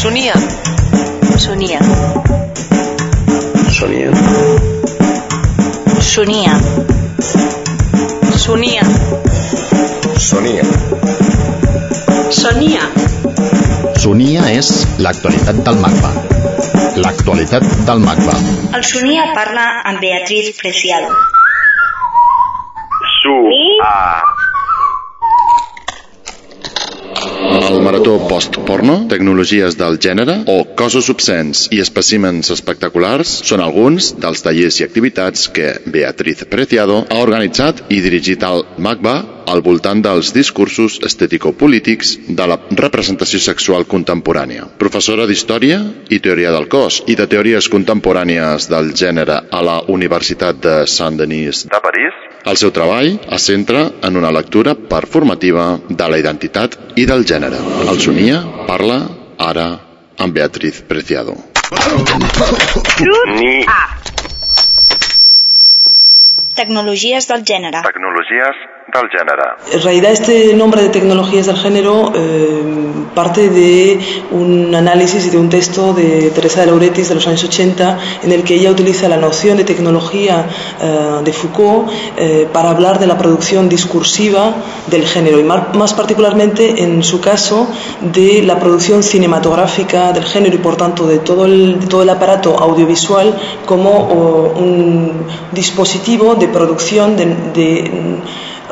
Sonia. Sonia. Sonia. Sonia. Sonia. Sonia. Sonia. Sonia és l'actualitat del MACBA. L'actualitat del MACBA. El Sonia parla amb Beatriz Preciado. Su. A. El marató post-porno, tecnologies del gènere o cossos obscens i espècimens espectaculars són alguns dels tallers i activitats que Beatriz Preciado ha organitzat i dirigit al MACBA al voltant dels discursos estètico-polítics de la representació sexual contemporània. Professora d'Història i Teoria del Cos i de Teories Contemporànies del Gènere a la Universitat de Saint-Denis De París. El seu treball es centra en una lectura performativa de la identitat i del gènere. El Sonia parla ara amb Beatriz Preciado. Ni. Tecnologies del gènere. Tecnologies del gènere. En realidad este nombre de tecnologías del género eh, parte de un análisis y de un texto de Teresa de Lauretis de los años 80 en el que ella utiliza la noción de tecnología eh, de Foucault eh, para hablar de la producción discursiva del género y más, particularmente en su caso de la producción cinematográfica del género y por tanto de todo el, todo el aparato audiovisual como un dispositivo de producción de, de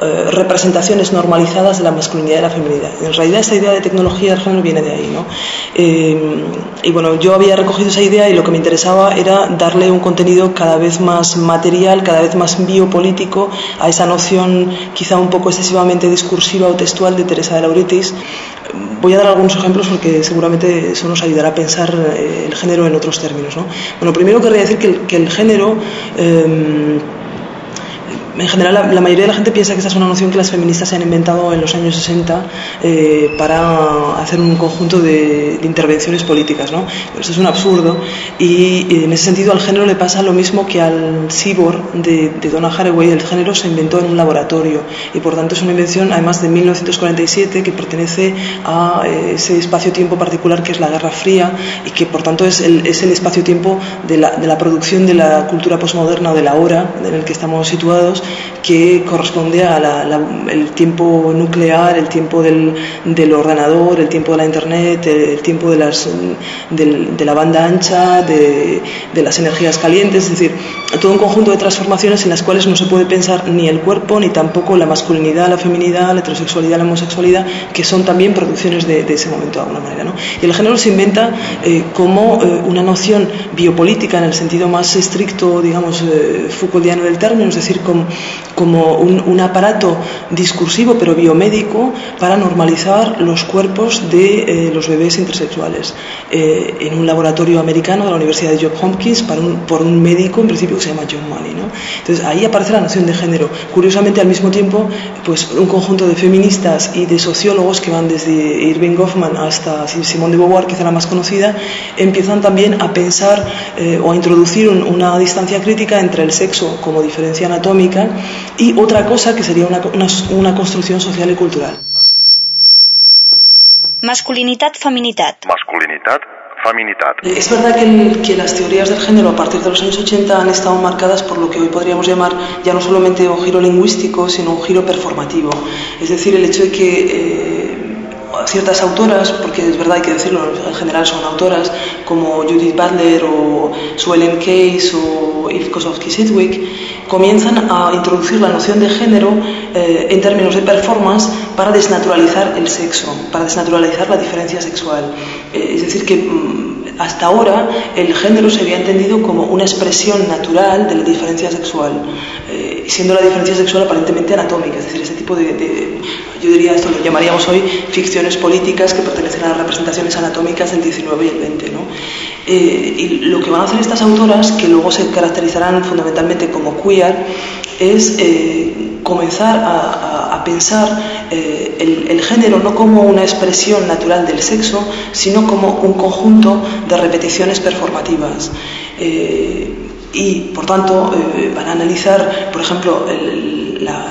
eh, representaciones normalizadas de la masculinidad y la feminidad. En realidad esta idea de tecnología del género viene de ahí. ¿no? Eh, y bueno, yo había recogido esa idea y lo que me interesaba era darle un contenido cada vez más material, cada vez más biopolítico a esa noción quizá un poco excesivamente discursiva o textual de Teresa de Lauretis. Voy a dar algunos ejemplos porque seguramente eso nos ayudará a pensar eh, el género en otros términos. ¿no? Bueno, primero querría decir que el, género... Eh, en general la, la, mayoría de la gente piensa que esta es una noción que las feministas se han inventado en los años 60 eh, para hacer un conjunto de, intervenciones políticas, ¿no? Pero eso es un absurdo. Y, en ese sentido al género le pasa lo mismo que al cyborg de, de Donna Haraway, el género se inventó en un laboratorio y por tanto es una invención además de 1947 que pertenece a eh, ese espacio-tiempo particular que es la Guerra Fría y que por tanto es el, es el espacio-tiempo de la, de la producción de la cultura postmoderna o de la hora en el que estamos situados que corresponde al tiempo nuclear, el tiempo del, del, ordenador, el tiempo de la internet, el tiempo de, las, de, de la banda ancha, de, de, las energías calientes, es decir, todo un conjunto de transformaciones en las cuales no se puede pensar ni el cuerpo ni tampoco la masculinidad, la feminidad, la heterosexualidad, la homosexualidad, que son también producciones de, ese momento de alguna manera. ¿no? Y el género se inventa eh, como eh, una noción biopolítica en el sentido más estricto, digamos, eh, Foucaultiano del término, es decir, como como un, un, aparato discursivo pero biomédico para normalizar los cuerpos de eh, los bebés intersexuales eh, en un laboratorio americano de la Universidad de Johns Hopkins para un, por un médico en principio que se llama John Money ¿no? entonces ahí aparece la noción de género curiosamente al mismo tiempo pues un conjunto de feministas y de sociólogos que van desde Irving Goffman hasta Simone de Beauvoir quizá la más conocida empiezan también a pensar eh, o a introducir un, una distancia crítica entre el sexo como diferencia anatómica y otra cosa que sería una, una, una construcción social y cultural. Masculinitat, feminitat. Masculinitat, feminitat. Es verdad que, el, que, las teorías del género a partir de los años 80 han estado marcadas por lo que hoy podríamos llamar ya no solamente un giro lingüístico, sino un giro performativo. Es decir, el hecho de que eh, ciertas autoras, porque es verdad hay que decirlo, en general son autoras, como Judith Butler o Sue Ellen Case o Eve Kosofsky-Sidwick, comienzan a introducir la noción de género eh, en términos de performance para desnaturalizar el sexo, para desnaturalizar la diferencia sexual. Eh, es decir, que mm, hasta ahora el género se había entendido como una expresión natural de la diferencia sexual, eh, siendo la diferencia sexual aparentemente anatómica, es decir, ese tipo de, yo diría esto lo llamaríamos hoy ficciones políticas que pertenecen a las representaciones anatómicas del 19 y el 20. ¿no? Eh, y lo que van a hacer estas autoras, que luego se caracterizarán fundamentalmente como queer, es eh, comenzar a, pensar eh, el, género no como una expresión natural del sexo, sino como un conjunto de repeticiones performativas. Y, por tanto, van a analizar, por ejemplo, el, la,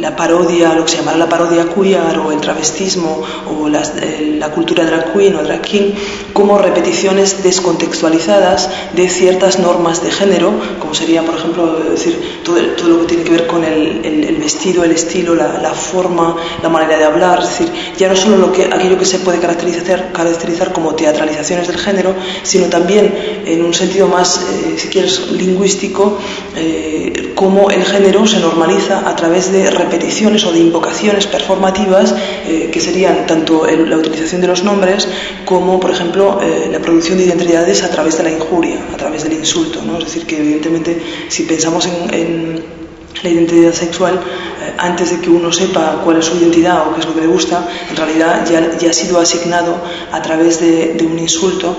la parodia, lo que se llamará la parodia queer o el travestismo o eh, la cultura drag queen o drag king como repeticiones descontextualizadas de ciertas normas de género, como sería, por ejemplo, decir, todo, todo lo que tiene que ver con el, el, vestido, el estilo, la, la, forma, la manera de hablar, es decir, ya no solo lo que, aquello que se puede caracterizar, caracterizar como teatralizaciones del género, sino también en un sentido más, eh, si quieres, lingüístico, eh, cómo el género se normaliza a través de repeticiones o de invocaciones performativas eh, que serían tanto la utilización de los nombres como, por ejemplo, eh, la producción de identidades a través de la injuria, a través del insulto. ¿no? Es decir, que evidentemente si pensamos en, la identidad sexual, eh, antes de que uno sepa cuál es su identidad o qué es lo que le gusta, en realidad ya, ya ha sido asignado a través de, un insulto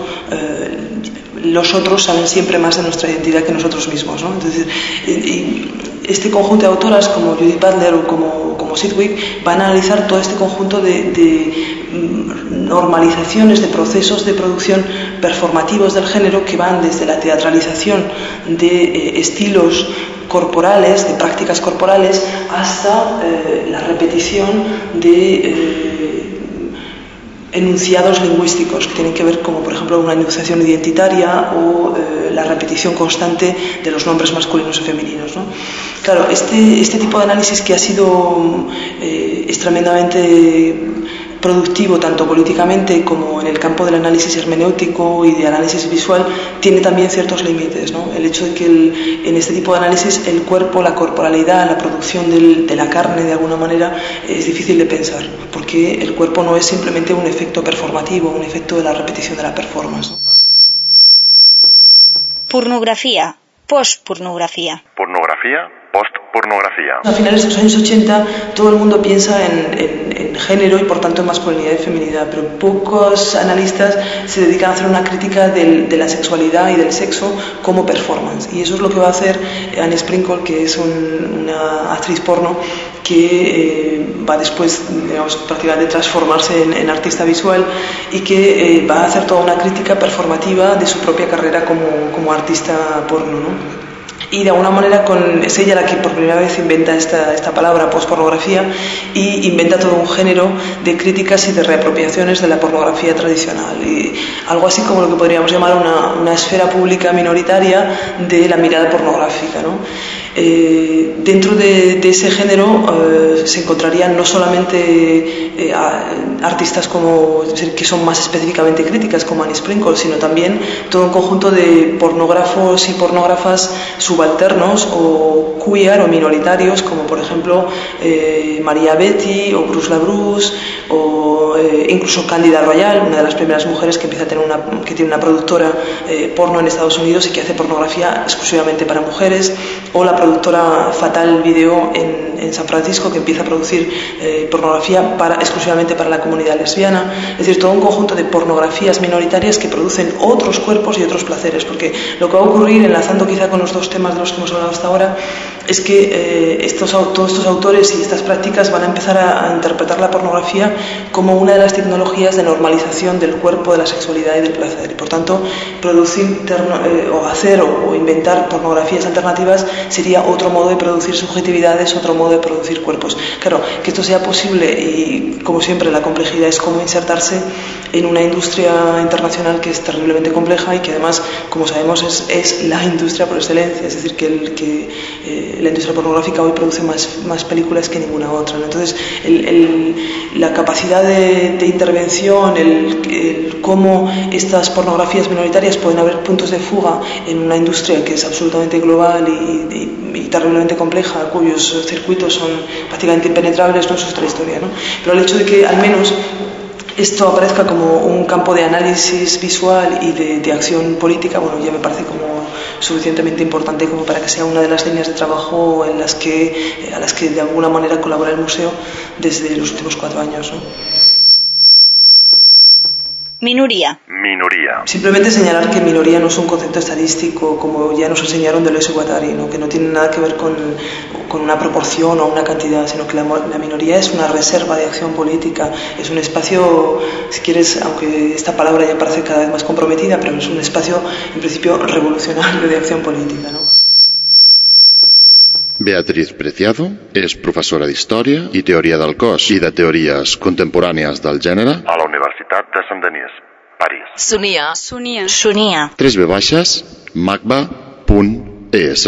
los otros saben siempre más de nuestra identidad que nosotros mismos. ¿no? Entonces, este conjunto de autoras como Judith Butler o como, como Sidwick van a analizar todo este conjunto de, mm, normalizaciones, de procesos de producción performativos del género que van desde la teatralización de eh, estilos corporales, de prácticas corporales, hasta eh, la repetición de eh, enunciados lingüísticos que tienen que ver como por ejemplo una enunciación identitaria o eh, la repetición constante de los nombres masculinos y femeninos. ¿no? Claro, este, este tipo de análisis que ha sido eh, es tremendamente productivo tanto políticamente como en el campo del análisis hermenéutico y de análisis visual tiene también ciertos límites. ¿no? El hecho de que en este tipo de análisis el cuerpo, la corporalidad, la producción de la carne de alguna manera es difícil de pensar porque el cuerpo no es simplemente un efecto performativo, un efecto de la repetición de la performance. Pornografía, postpornografía. Pornografía, postpornografía. A finales de los años 80 todo el mundo piensa en, género y por tanto en masculinidad y feminidad, pero pocos analistas se dedican a hacer una crítica de la sexualidad y del sexo como performance. Y eso es lo que va a hacer Anne Sprinkle, que es una actriz porno que eh, va después, digamos, prácticamente transformarse en, artista visual y que eh, va a hacer toda una crítica performativa de su propia carrera como, como artista porno. ¿no? Y de alguna manera con, es ella la que por primera vez inventa esta, esta palabra pospornografía y inventa todo un género de críticas y de reapropiaciones de la pornografía tradicional y algo así como lo que podríamos llamar una, una esfera pública minoritaria de la mirada pornográfica. ¿no? Eh, dentro de, ese género eh, se encontrarían no solamente eh, artistas como, que son más específicamente críticas como Annie Sprinkle, sino también todo un conjunto de pornógrafos y pornógrafas subalternos o queer o minoritarios como por ejemplo María Betty o Bruce LaBruce o incluso Cándida Royal, una de las primeras mujeres que empieza a tener una, que tiene una productora porno en Estados Unidos y que hace pornografía exclusivamente para mujeres o la productora Fatal Video en, San Francisco que empieza a producir eh, pornografía para, exclusivamente para la comunidad lesbiana. Es decir, todo un conjunto de pornografías minoritarias que producen otros cuerpos y otros placeres. Porque lo que va a ocurrir, enlazando quizá con los dos temas de los que hemos hablado hasta ahora, es que eh, estos, todos estos autores y estas prácticas van a empezar a, interpretar la pornografía como una de las tecnologías de normalización del cuerpo, de la sexualidad y del placer. Y por tanto, producir eh, o hacer o inventar pornografías alternativas sería otro modo de producir subjetividades, otro modo de producir cuerpos. Claro, que esto sea posible y, como siempre, la complejidad es cómo insertarse en una industria internacional que es terriblemente compleja y que además, como sabemos, es, es la industria por excelencia. Es decir, que, el, que eh, la industria pornográfica hoy produce más, más películas que ninguna otra. Entonces, el, la capacidad de, de intervención, el, cómo estas pornografías minoritarias pueden haber puntos de fuga en una industria que es absolutamente global y y terriblemente compleja, cuyos circuitos son prácticamente impenetrables, no es otra historia. ¿no? Pero el hecho de que al menos esto aparezca como un campo de análisis visual y de, acción política, bueno, ya me parece como suficientemente importante como para que sea una de las líneas de trabajo en las que, a las que de alguna manera colabora el museo desde los últimos cuatro años. ¿no? Minoría. Minoría. Simplemente señalar que minoría no es un concepto estadístico como ya nos enseñaron de los Guattari, ¿no? que no tiene nada que ver con, con, una proporción o una cantidad, sino que la, la, minoría es una reserva de acción política, es un espacio, si quieres, aunque esta palabra ya parece cada vez más comprometida, pero es un espacio en principio revolucionario de acción política. ¿no? Beatriz Preciado és professora d'Història i Teoria del Cos i de Teories Contemporànies del Gènere A la Universitat de Saint-Denis, París. Sonia. Sonia. E 3 v baixes macba.es